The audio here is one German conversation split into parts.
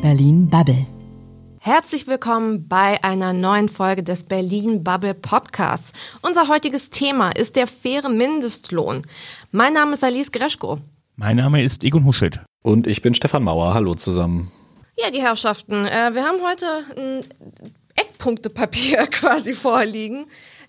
Berlin Bubble. Herzlich willkommen bei einer neuen Folge des Berlin Bubble Podcasts. Unser heutiges Thema ist der faire Mindestlohn. Mein Name ist Alice Greschko. Mein Name ist Egon Huschet. Und ich bin Stefan Mauer. Hallo zusammen. Ja, die Herrschaften, äh, wir haben heute ein Eckpunktepapier quasi vorliegen,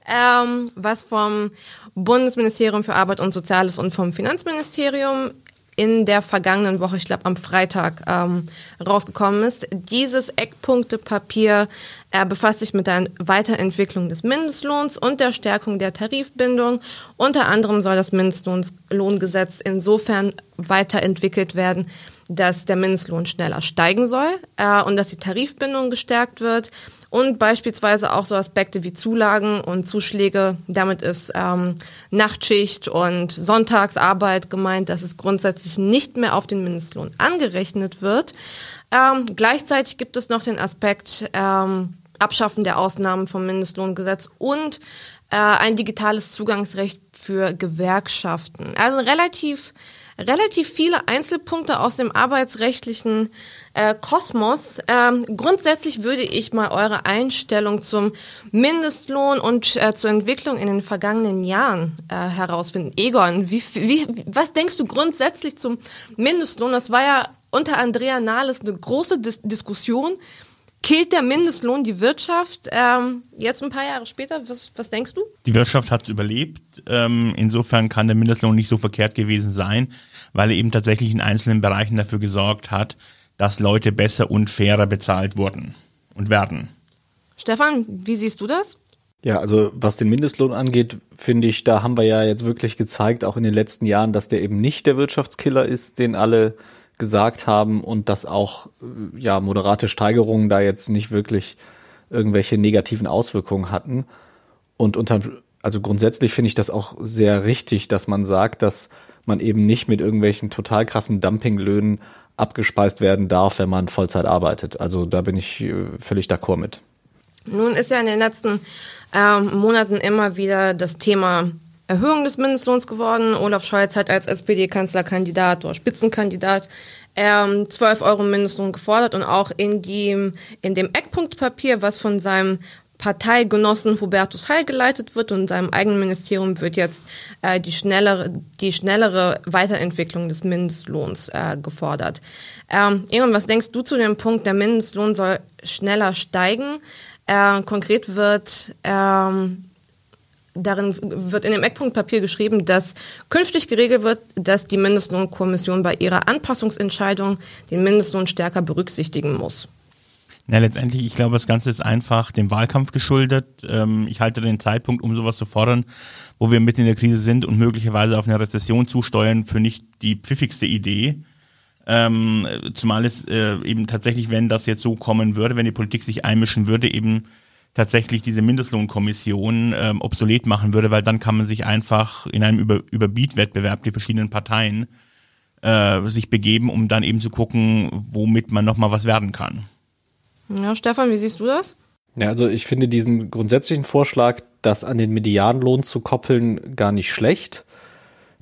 ähm, was vom Bundesministerium für Arbeit und Soziales und vom Finanzministerium in der vergangenen Woche, ich glaube am Freitag, ähm, rausgekommen ist. Dieses Eckpunktepapier äh, befasst sich mit der Weiterentwicklung des Mindestlohns und der Stärkung der Tarifbindung. Unter anderem soll das Mindestlohngesetz insofern weiterentwickelt werden, dass der Mindestlohn schneller steigen soll äh, und dass die Tarifbindung gestärkt wird und beispielsweise auch so Aspekte wie Zulagen und Zuschläge. Damit ist ähm, Nachtschicht und Sonntagsarbeit gemeint, dass es grundsätzlich nicht mehr auf den Mindestlohn angerechnet wird. Ähm, gleichzeitig gibt es noch den Aspekt ähm, Abschaffen der Ausnahmen vom Mindestlohngesetz und äh, ein digitales Zugangsrecht für Gewerkschaften. Also relativ relativ viele Einzelpunkte aus dem arbeitsrechtlichen äh, Kosmos. Ähm, grundsätzlich würde ich mal eure Einstellung zum Mindestlohn und äh, zur Entwicklung in den vergangenen Jahren äh, herausfinden. Egon, wie, wie, was denkst du grundsätzlich zum Mindestlohn? Das war ja unter Andrea Nahles eine große Dis Diskussion. Killt der Mindestlohn die Wirtschaft? Ähm, jetzt ein paar Jahre später, was, was denkst du? Die Wirtschaft hat überlebt. Ähm, insofern kann der Mindestlohn nicht so verkehrt gewesen sein, weil er eben tatsächlich in einzelnen Bereichen dafür gesorgt hat, dass Leute besser und fairer bezahlt wurden und werden. Stefan, wie siehst du das? Ja, also was den Mindestlohn angeht, finde ich, da haben wir ja jetzt wirklich gezeigt, auch in den letzten Jahren, dass der eben nicht der Wirtschaftskiller ist, den alle gesagt haben und dass auch äh, ja moderate Steigerungen da jetzt nicht wirklich irgendwelche negativen Auswirkungen hatten. Und unter, also grundsätzlich finde ich das auch sehr richtig, dass man sagt, dass man eben nicht mit irgendwelchen total krassen Dumpinglöhnen abgespeist werden darf, wenn man Vollzeit arbeitet. Also da bin ich äh, völlig d'accord mit. Nun ist ja in den letzten äh, Monaten immer wieder das Thema Erhöhung des Mindestlohns geworden. Olaf Scholz hat als SPD-Kanzlerkandidat oder Spitzenkandidat ähm, 12 Euro Mindestlohn gefordert und auch in, die, in dem Eckpunktpapier, was von seinem Parteigenossen Hubertus Heil geleitet wird und in seinem eigenen Ministerium wird jetzt äh, die, schnellere, die schnellere Weiterentwicklung des Mindestlohns äh, gefordert. Ähm, Egon, was denkst du zu dem Punkt, der Mindestlohn soll schneller steigen? Äh, konkret wird ähm, darin wird in dem Eckpunktpapier geschrieben, dass künftig geregelt wird, dass die Mindestlohnkommission bei ihrer Anpassungsentscheidung den Mindestlohn stärker berücksichtigen muss. Na, letztendlich, ich glaube, das Ganze ist einfach dem Wahlkampf geschuldet. Ähm, ich halte den Zeitpunkt, um sowas zu fordern, wo wir mitten in der Krise sind und möglicherweise auf eine Rezession zusteuern, für nicht die pfiffigste Idee. Ähm, zumal es äh, eben tatsächlich, wenn das jetzt so kommen würde, wenn die Politik sich einmischen würde, eben tatsächlich diese Mindestlohnkommission ähm, obsolet machen würde, weil dann kann man sich einfach in einem Über Überbietwettbewerb die verschiedenen Parteien äh, sich begeben, um dann eben zu gucken, womit man nochmal was werden kann. Ja, Stefan, wie siehst du das? Ja, also ich finde diesen grundsätzlichen Vorschlag, das an den Medianlohn zu koppeln, gar nicht schlecht.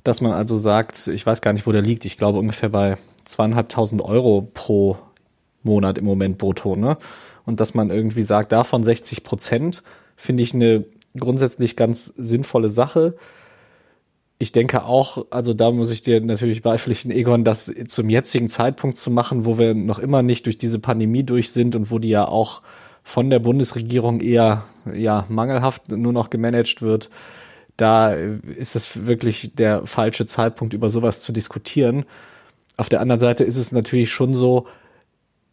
Dass man also sagt, ich weiß gar nicht, wo der liegt, ich glaube ungefähr bei zweieinhalbtausend Euro pro Monat im Moment brutto, ne? und dass man irgendwie sagt, davon 60 Prozent, finde ich eine grundsätzlich ganz sinnvolle Sache. Ich denke auch, also da muss ich dir natürlich beipflichten, Egon, das zum jetzigen Zeitpunkt zu machen, wo wir noch immer nicht durch diese Pandemie durch sind und wo die ja auch von der Bundesregierung eher ja mangelhaft nur noch gemanagt wird, da ist es wirklich der falsche Zeitpunkt, über sowas zu diskutieren. Auf der anderen Seite ist es natürlich schon so,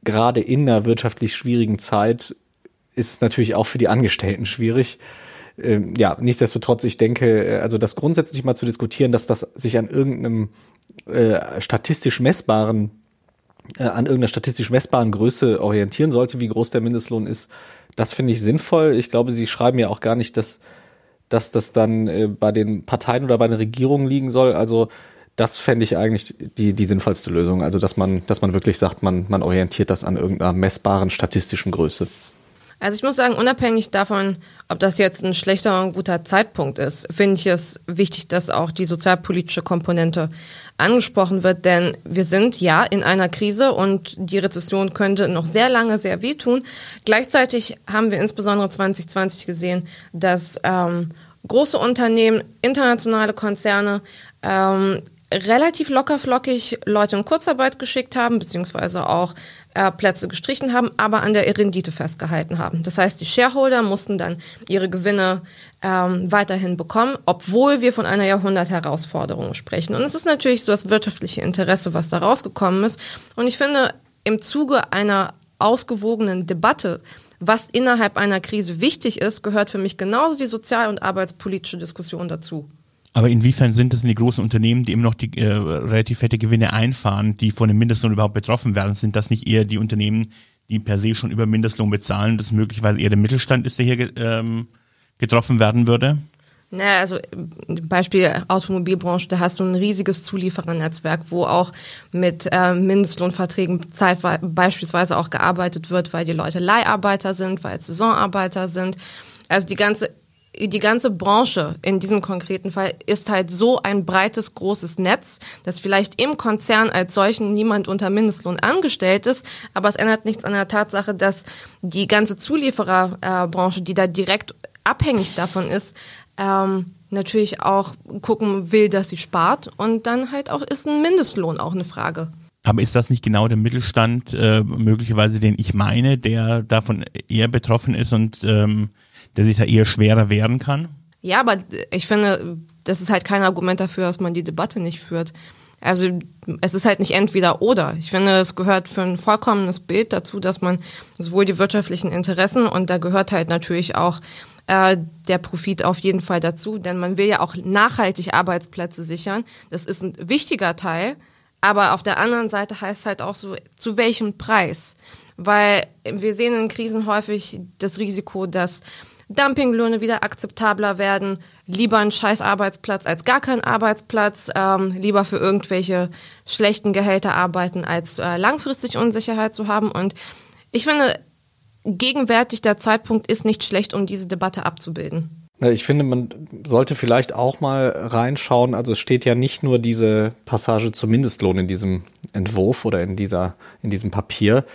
gerade in einer wirtschaftlich schwierigen Zeit ist es natürlich auch für die Angestellten schwierig. Ähm, ja, nichtsdestotrotz, ich denke, äh, also das grundsätzlich mal zu diskutieren, dass das sich an irgendeinem äh, statistisch messbaren äh, an irgendeiner statistisch messbaren Größe orientieren sollte, wie groß der Mindestlohn ist, das finde ich sinnvoll. Ich glaube, Sie schreiben ja auch gar nicht, dass, dass das dann äh, bei den Parteien oder bei den Regierungen liegen soll. Also das fände ich eigentlich die, die sinnvollste Lösung. Also, dass man, dass man wirklich sagt, man, man orientiert das an irgendeiner messbaren statistischen Größe. Also ich muss sagen, unabhängig davon, ob das jetzt ein schlechter oder ein guter Zeitpunkt ist, finde ich es wichtig, dass auch die sozialpolitische Komponente angesprochen wird, denn wir sind ja in einer Krise und die Rezession könnte noch sehr lange sehr wehtun. Gleichzeitig haben wir insbesondere 2020 gesehen, dass ähm, große Unternehmen, internationale Konzerne ähm, relativ lockerflockig Leute in Kurzarbeit geschickt haben, beziehungsweise auch äh, Plätze gestrichen haben, aber an der Rendite festgehalten haben. Das heißt, die Shareholder mussten dann ihre Gewinne ähm, weiterhin bekommen, obwohl wir von einer Jahrhundertherausforderung sprechen. Und es ist natürlich so das wirtschaftliche Interesse, was da rausgekommen ist. Und ich finde, im Zuge einer ausgewogenen Debatte, was innerhalb einer Krise wichtig ist, gehört für mich genauso die sozial- und arbeitspolitische Diskussion dazu. Aber inwiefern sind das denn die großen Unternehmen, die immer noch die äh, relativ fette Gewinne einfahren, die von dem Mindestlohn überhaupt betroffen werden? Sind das nicht eher die Unternehmen, die per se schon über Mindestlohn bezahlen, das möglicherweise eher der Mittelstand ist, der hier ähm, getroffen werden würde? Naja, also Beispiel Automobilbranche, da hast du ein riesiges Zulieferernetzwerk, wo auch mit äh, Mindestlohnverträgen beispielsweise auch gearbeitet wird, weil die Leute Leiharbeiter sind, weil Saisonarbeiter sind. Also die ganze die ganze Branche in diesem konkreten Fall ist halt so ein breites, großes Netz, dass vielleicht im Konzern als solchen niemand unter Mindestlohn angestellt ist, aber es ändert nichts an der Tatsache, dass die ganze Zuliefererbranche, die da direkt abhängig davon ist, ähm, natürlich auch gucken will, dass sie spart und dann halt auch ist ein Mindestlohn auch eine Frage. Aber ist das nicht genau der Mittelstand, äh, möglicherweise, den ich meine, der davon eher betroffen ist und ähm, der sich da eher schwerer wehren kann? Ja, aber ich finde, das ist halt kein Argument dafür, dass man die Debatte nicht führt. Also es ist halt nicht entweder oder. Ich finde, es gehört für ein vollkommenes Bild dazu, dass man sowohl die wirtschaftlichen Interessen und da gehört halt natürlich auch äh, der Profit auf jeden Fall dazu, denn man will ja auch nachhaltig Arbeitsplätze sichern. Das ist ein wichtiger Teil, aber auf der anderen Seite heißt es halt auch so, zu welchem Preis? Weil wir sehen in Krisen häufig das Risiko, dass Dumpinglöhne wieder akzeptabler werden, lieber ein scheiß Arbeitsplatz als gar kein Arbeitsplatz, ähm, lieber für irgendwelche schlechten Gehälter arbeiten, als äh, langfristig Unsicherheit zu haben. Und ich finde, gegenwärtig der Zeitpunkt ist nicht schlecht, um diese Debatte abzubilden. Ich finde, man sollte vielleicht auch mal reinschauen. Also es steht ja nicht nur diese Passage zum Mindestlohn in diesem Entwurf oder in dieser, in diesem Papier,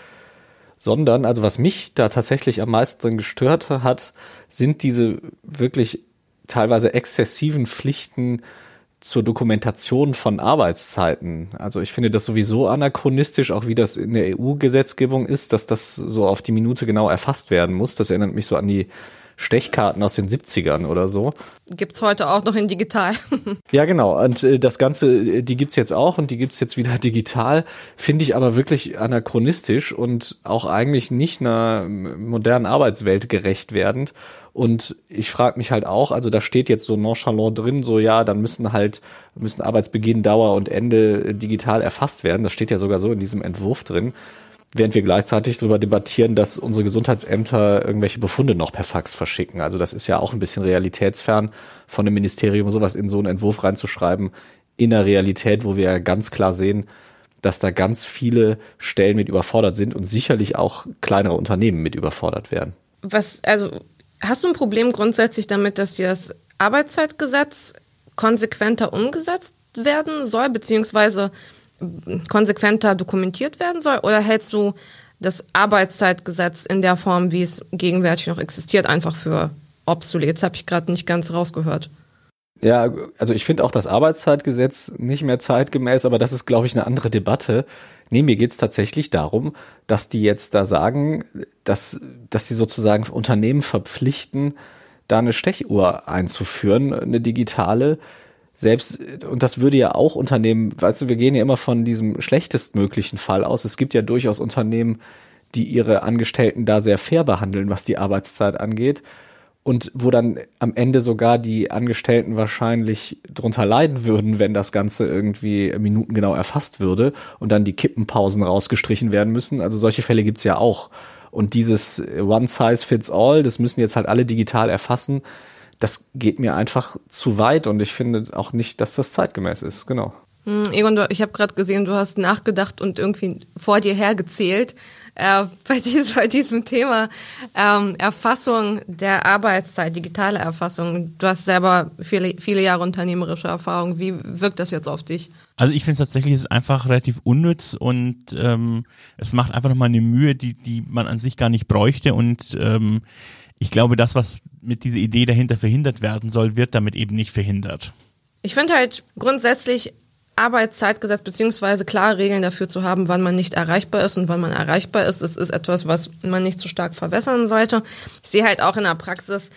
sondern, also was mich da tatsächlich am meisten gestört hat, sind diese wirklich teilweise exzessiven Pflichten zur Dokumentation von Arbeitszeiten. Also ich finde das sowieso anachronistisch, auch wie das in der EU-Gesetzgebung ist, dass das so auf die Minute genau erfasst werden muss. Das erinnert mich so an die Stechkarten aus den 70ern oder so. Gibt's heute auch noch in digital. ja, genau. Und äh, das Ganze, äh, die gibt's jetzt auch und die gibt's jetzt wieder digital. Finde ich aber wirklich anachronistisch und auch eigentlich nicht einer modernen Arbeitswelt gerecht werdend. Und ich frage mich halt auch, also da steht jetzt so nonchalant drin, so ja, dann müssen halt, müssen Arbeitsbeginn, Dauer und Ende digital erfasst werden. Das steht ja sogar so in diesem Entwurf drin während wir gleichzeitig darüber debattieren, dass unsere Gesundheitsämter irgendwelche Befunde noch per Fax verschicken. Also das ist ja auch ein bisschen realitätsfern von dem Ministerium, sowas in so einen Entwurf reinzuschreiben, in der Realität, wo wir ja ganz klar sehen, dass da ganz viele Stellen mit überfordert sind und sicherlich auch kleinere Unternehmen mit überfordert werden. Was, also, hast du ein Problem grundsätzlich damit, dass dir das Arbeitszeitgesetz konsequenter umgesetzt werden soll, beziehungsweise konsequenter dokumentiert werden soll? Oder hältst du das Arbeitszeitgesetz in der Form, wie es gegenwärtig noch existiert, einfach für obsolet? Das habe ich gerade nicht ganz rausgehört. Ja, also ich finde auch das Arbeitszeitgesetz nicht mehr zeitgemäß, aber das ist, glaube ich, eine andere Debatte. Nee, mir geht's tatsächlich darum, dass die jetzt da sagen, dass, dass sie sozusagen Unternehmen verpflichten, da eine Stechuhr einzuführen, eine digitale, selbst, und das würde ja auch Unternehmen, weißt du, wir gehen ja immer von diesem schlechtestmöglichen Fall aus. Es gibt ja durchaus Unternehmen, die ihre Angestellten da sehr fair behandeln, was die Arbeitszeit angeht. Und wo dann am Ende sogar die Angestellten wahrscheinlich drunter leiden würden, wenn das Ganze irgendwie minutengenau erfasst würde und dann die Kippenpausen rausgestrichen werden müssen. Also solche Fälle gibt's ja auch. Und dieses One Size Fits All, das müssen jetzt halt alle digital erfassen das geht mir einfach zu weit und ich finde auch nicht, dass das zeitgemäß ist, genau. Hm, Egon, ich habe gerade gesehen, du hast nachgedacht und irgendwie vor dir hergezählt äh, bei, diesem, bei diesem Thema ähm, Erfassung der Arbeitszeit, digitale Erfassung. Du hast selber viele, viele Jahre unternehmerische Erfahrung. Wie wirkt das jetzt auf dich? Also ich finde tatsächlich, es ist einfach relativ unnütz und ähm, es macht einfach nochmal eine Mühe, die, die man an sich gar nicht bräuchte und ähm, ich glaube, das, was mit dieser Idee dahinter verhindert werden soll, wird damit eben nicht verhindert. Ich finde halt grundsätzlich Arbeitszeitgesetz beziehungsweise klare Regeln dafür zu haben, wann man nicht erreichbar ist und wann man erreichbar ist, das ist etwas, was man nicht zu stark verwässern sollte. Ich sehe halt auch in der Praxis,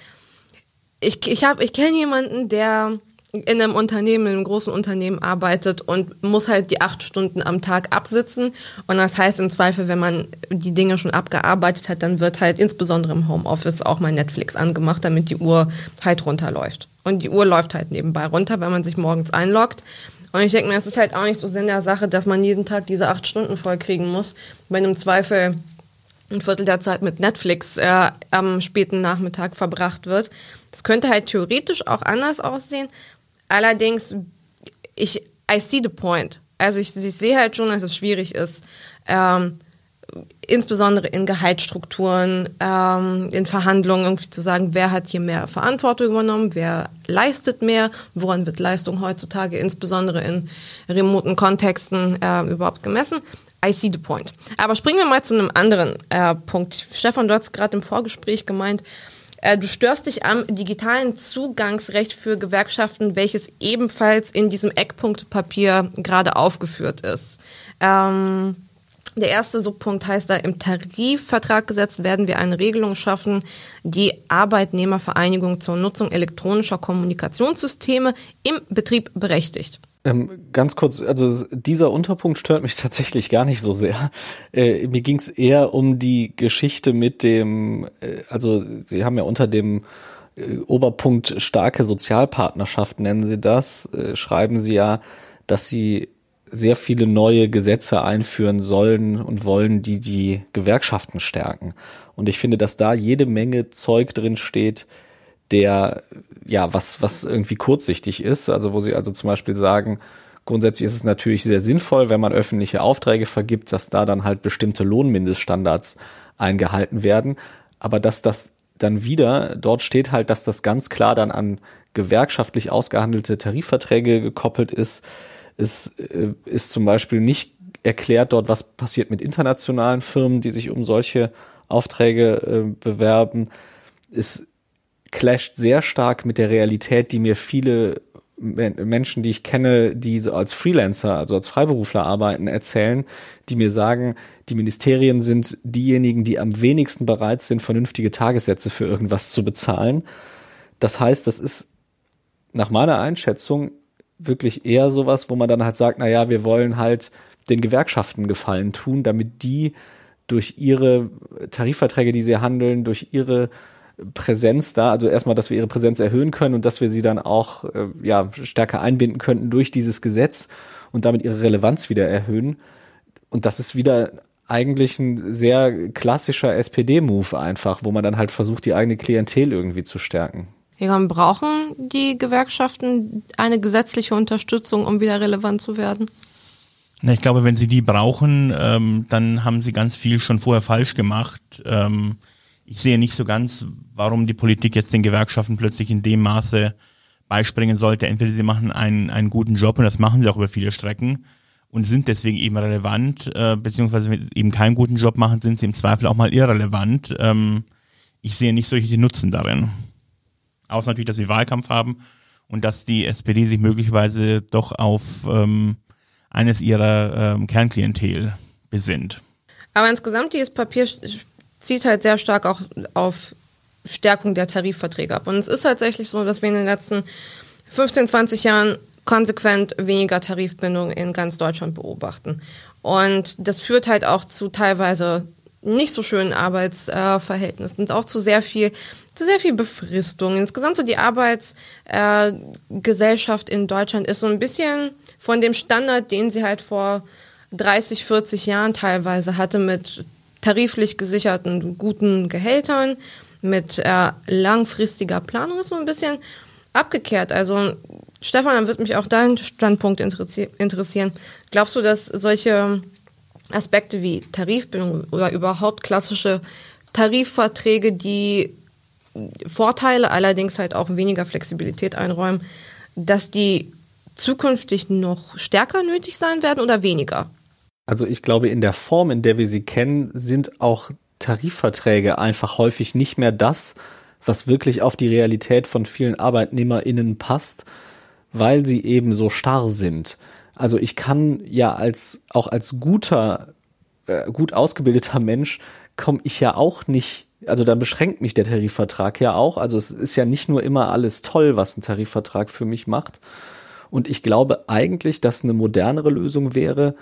ich, ich, ich kenne jemanden, der in einem Unternehmen, in einem großen Unternehmen arbeitet und muss halt die acht Stunden am Tag absitzen. Und das heißt im Zweifel, wenn man die Dinge schon abgearbeitet hat, dann wird halt insbesondere im Homeoffice auch mal Netflix angemacht, damit die Uhr halt runterläuft. Und die Uhr läuft halt nebenbei runter, wenn man sich morgens einloggt. Und ich denke mir, es ist halt auch nicht so Sinn der Sache, dass man jeden Tag diese acht Stunden vollkriegen muss, wenn im Zweifel ein Viertel der Zeit mit Netflix äh, am späten Nachmittag verbracht wird. Das könnte halt theoretisch auch anders aussehen. Allerdings, ich, I see the point. Also ich, ich sehe halt schon, dass es schwierig ist, ähm, insbesondere in Gehaltsstrukturen, ähm, in Verhandlungen irgendwie zu sagen, wer hat hier mehr Verantwortung übernommen, wer leistet mehr, woran wird Leistung heutzutage insbesondere in remoten Kontexten äh, überhaupt gemessen. I see the point. Aber springen wir mal zu einem anderen äh, Punkt. Stefan, du hast gerade im Vorgespräch gemeint, du störst dich am digitalen Zugangsrecht für Gewerkschaften, welches ebenfalls in diesem Eckpunktpapier gerade aufgeführt ist. Ähm, der erste Subpunkt heißt da, im Tarifvertrag gesetzt werden wir eine Regelung schaffen, die Arbeitnehmervereinigung zur Nutzung elektronischer Kommunikationssysteme im Betrieb berechtigt. Ähm, ganz kurz, also dieser Unterpunkt stört mich tatsächlich gar nicht so sehr. Äh, mir ging es eher um die Geschichte mit dem, äh, also Sie haben ja unter dem äh, Oberpunkt starke Sozialpartnerschaft, nennen Sie das, äh, schreiben Sie ja, dass Sie sehr viele neue Gesetze einführen sollen und wollen, die die Gewerkschaften stärken. Und ich finde, dass da jede Menge Zeug drin steht, der, ja, was, was irgendwie kurzsichtig ist. Also, wo sie also zum Beispiel sagen, grundsätzlich ist es natürlich sehr sinnvoll, wenn man öffentliche Aufträge vergibt, dass da dann halt bestimmte Lohnmindeststandards eingehalten werden. Aber dass das dann wieder, dort steht halt, dass das ganz klar dann an gewerkschaftlich ausgehandelte Tarifverträge gekoppelt ist, es äh, ist zum Beispiel nicht erklärt dort, was passiert mit internationalen Firmen, die sich um solche Aufträge äh, bewerben. Es clasht sehr stark mit der Realität, die mir viele Menschen, die ich kenne, die so als Freelancer, also als Freiberufler arbeiten, erzählen, die mir sagen, die Ministerien sind diejenigen, die am wenigsten bereit sind, vernünftige Tagessätze für irgendwas zu bezahlen. Das heißt, das ist nach meiner Einschätzung wirklich eher sowas, wo man dann halt sagt, na ja, wir wollen halt den Gewerkschaften Gefallen tun, damit die durch ihre Tarifverträge, die sie handeln, durch ihre Präsenz da, also erstmal, dass wir ihre Präsenz erhöhen können und dass wir sie dann auch äh, ja stärker einbinden könnten durch dieses Gesetz und damit ihre Relevanz wieder erhöhen. Und das ist wieder eigentlich ein sehr klassischer SPD-Move einfach, wo man dann halt versucht, die eigene Klientel irgendwie zu stärken. Egon, brauchen die Gewerkschaften eine gesetzliche Unterstützung, um wieder relevant zu werden? Na, ich glaube, wenn sie die brauchen, ähm, dann haben sie ganz viel schon vorher falsch gemacht. Ähm, ich sehe nicht so ganz, warum die Politik jetzt den Gewerkschaften plötzlich in dem Maße beispringen sollte. Entweder sie machen einen, einen guten Job und das machen sie auch über viele Strecken und sind deswegen eben relevant, äh, beziehungsweise wenn sie eben keinen guten Job machen, sind sie im Zweifel auch mal irrelevant. Ähm, ich sehe nicht solche Nutzen darin. Außer natürlich, dass wir Wahlkampf haben und dass die SPD sich möglicherweise doch auf ähm, eines ihrer ähm, Kernklientel besinnt. Aber insgesamt dieses Papier zieht halt sehr stark auch auf Stärkung der Tarifverträge ab. Und es ist tatsächlich so, dass wir in den letzten 15, 20 Jahren konsequent weniger Tarifbindung in ganz Deutschland beobachten. Und das führt halt auch zu teilweise nicht so schönen Arbeitsverhältnissen und auch zu sehr viel zu sehr viel Befristung. Insgesamt so die Arbeitsgesellschaft in Deutschland ist so ein bisschen von dem Standard, den sie halt vor 30, 40 Jahren teilweise hatte mit tariflich gesicherten guten Gehältern, mit äh, langfristiger Planung ist so ein bisschen abgekehrt. Also Stefan, dann wird mich auch dein Standpunkt interessieren. Glaubst du, dass solche Aspekte wie Tarifbindung oder überhaupt klassische Tarifverträge, die Vorteile, allerdings halt auch weniger Flexibilität einräumen, dass die zukünftig noch stärker nötig sein werden oder weniger? Also ich glaube, in der Form, in der wir sie kennen, sind auch Tarifverträge einfach häufig nicht mehr das, was wirklich auf die Realität von vielen ArbeitnehmerInnen passt, weil sie eben so starr sind. Also ich kann ja als, auch als guter, äh, gut ausgebildeter Mensch komme ich ja auch nicht, also dann beschränkt mich der Tarifvertrag ja auch. Also es ist ja nicht nur immer alles toll, was ein Tarifvertrag für mich macht. Und ich glaube eigentlich, dass eine modernere Lösung wäre,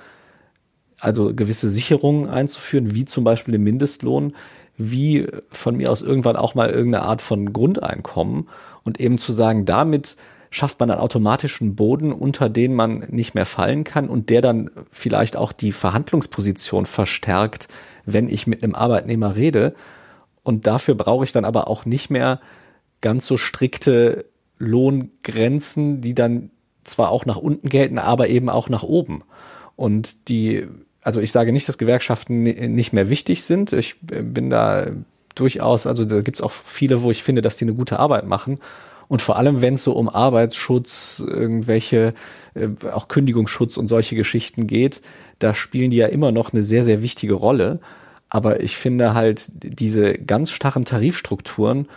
also gewisse Sicherungen einzuführen, wie zum Beispiel den Mindestlohn, wie von mir aus irgendwann auch mal irgendeine Art von Grundeinkommen und eben zu sagen, damit schafft man einen automatischen Boden, unter den man nicht mehr fallen kann und der dann vielleicht auch die Verhandlungsposition verstärkt, wenn ich mit einem Arbeitnehmer rede. Und dafür brauche ich dann aber auch nicht mehr ganz so strikte Lohngrenzen, die dann zwar auch nach unten gelten, aber eben auch nach oben. Und die, also ich sage nicht, dass Gewerkschaften nicht mehr wichtig sind. Ich bin da durchaus, also da gibt es auch viele, wo ich finde, dass die eine gute Arbeit machen. Und vor allem, wenn es so um Arbeitsschutz, irgendwelche, äh, auch Kündigungsschutz und solche Geschichten geht, da spielen die ja immer noch eine sehr, sehr wichtige Rolle. Aber ich finde halt diese ganz starren Tarifstrukturen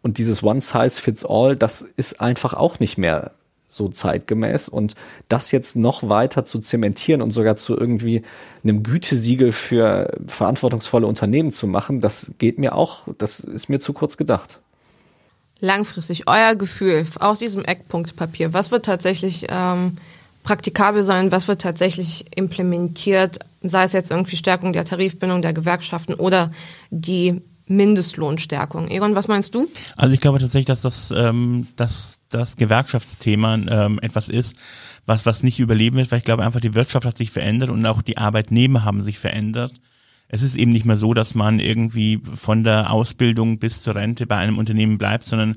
und dieses One Size Fits All, das ist einfach auch nicht mehr so zeitgemäß. Und das jetzt noch weiter zu zementieren und sogar zu irgendwie einem Gütesiegel für verantwortungsvolle Unternehmen zu machen, das geht mir auch, das ist mir zu kurz gedacht. Langfristig, euer Gefühl aus diesem Eckpunktpapier, was wird tatsächlich ähm, praktikabel sein, was wird tatsächlich implementiert, sei es jetzt irgendwie Stärkung der Tarifbindung der Gewerkschaften oder die Mindestlohnstärkung. Egon, was meinst du? Also ich glaube tatsächlich, dass das, ähm, dass das Gewerkschaftsthema ähm, etwas ist, was, was nicht überleben wird, weil ich glaube einfach, die Wirtschaft hat sich verändert und auch die Arbeitnehmer haben sich verändert. Es ist eben nicht mehr so, dass man irgendwie von der Ausbildung bis zur Rente bei einem Unternehmen bleibt, sondern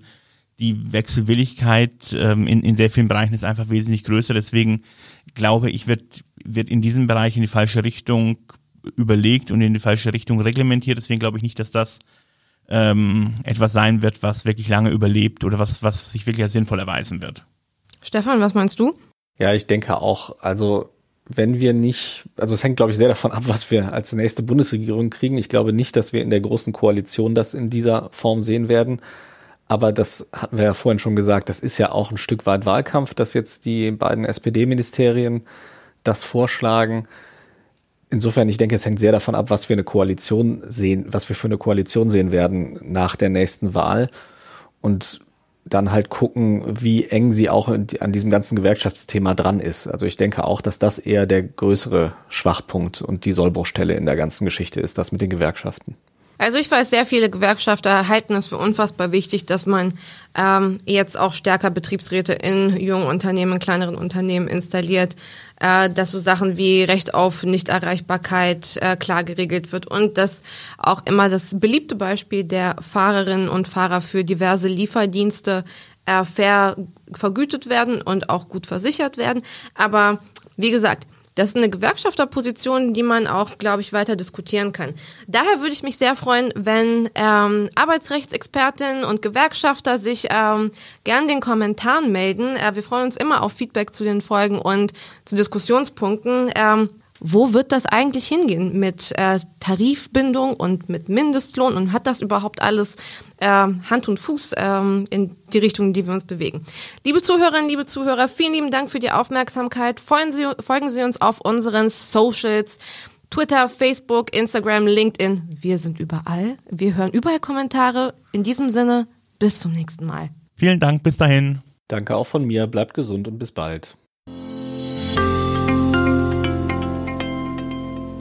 die Wechselwilligkeit ähm, in, in sehr vielen Bereichen ist einfach wesentlich größer. Deswegen glaube ich, wird, wird in diesem Bereich in die falsche Richtung überlegt und in die falsche Richtung reglementiert. Deswegen glaube ich nicht, dass das ähm, etwas sein wird, was wirklich lange überlebt oder was, was sich wirklich als sinnvoll erweisen wird. Stefan, was meinst du? Ja, ich denke auch, also wenn wir nicht, also es hängt, glaube ich, sehr davon ab, was wir als nächste Bundesregierung kriegen. Ich glaube nicht, dass wir in der großen Koalition das in dieser Form sehen werden. Aber das hatten wir ja vorhin schon gesagt, das ist ja auch ein Stück weit Wahlkampf, dass jetzt die beiden SPD-Ministerien das vorschlagen. Insofern, ich denke, es hängt sehr davon ab, was wir eine Koalition sehen, was wir für eine Koalition sehen werden nach der nächsten Wahl. Und dann halt gucken, wie eng sie auch an diesem ganzen Gewerkschaftsthema dran ist. Also ich denke auch, dass das eher der größere Schwachpunkt und die Sollbruchstelle in der ganzen Geschichte ist, das mit den Gewerkschaften. Also ich weiß, sehr viele Gewerkschafter halten es für unfassbar wichtig, dass man ähm, jetzt auch stärker Betriebsräte in jungen Unternehmen, kleineren Unternehmen installiert, äh, dass so Sachen wie Recht auf Nichterreichbarkeit äh, klar geregelt wird und dass auch immer das beliebte Beispiel der Fahrerinnen und Fahrer für diverse Lieferdienste äh, fair vergütet werden und auch gut versichert werden. Aber wie gesagt, das ist eine Gewerkschafterposition, die man auch, glaube ich, weiter diskutieren kann. Daher würde ich mich sehr freuen, wenn ähm, Arbeitsrechtsexpertinnen und Gewerkschafter sich ähm, gern den Kommentaren melden. Äh, wir freuen uns immer auf Feedback zu den Folgen und zu Diskussionspunkten. Ähm, wo wird das eigentlich hingehen mit äh, Tarifbindung und mit Mindestlohn und hat das überhaupt alles äh, Hand und Fuß ähm, in die Richtung, in die wir uns bewegen? Liebe Zuhörerinnen, liebe Zuhörer, vielen lieben Dank für die Aufmerksamkeit. Folgen Sie, folgen Sie uns auf unseren Socials. Twitter, Facebook, Instagram, LinkedIn. Wir sind überall. Wir hören überall Kommentare. In diesem Sinne, bis zum nächsten Mal. Vielen Dank, bis dahin. Danke auch von mir. Bleibt gesund und bis bald.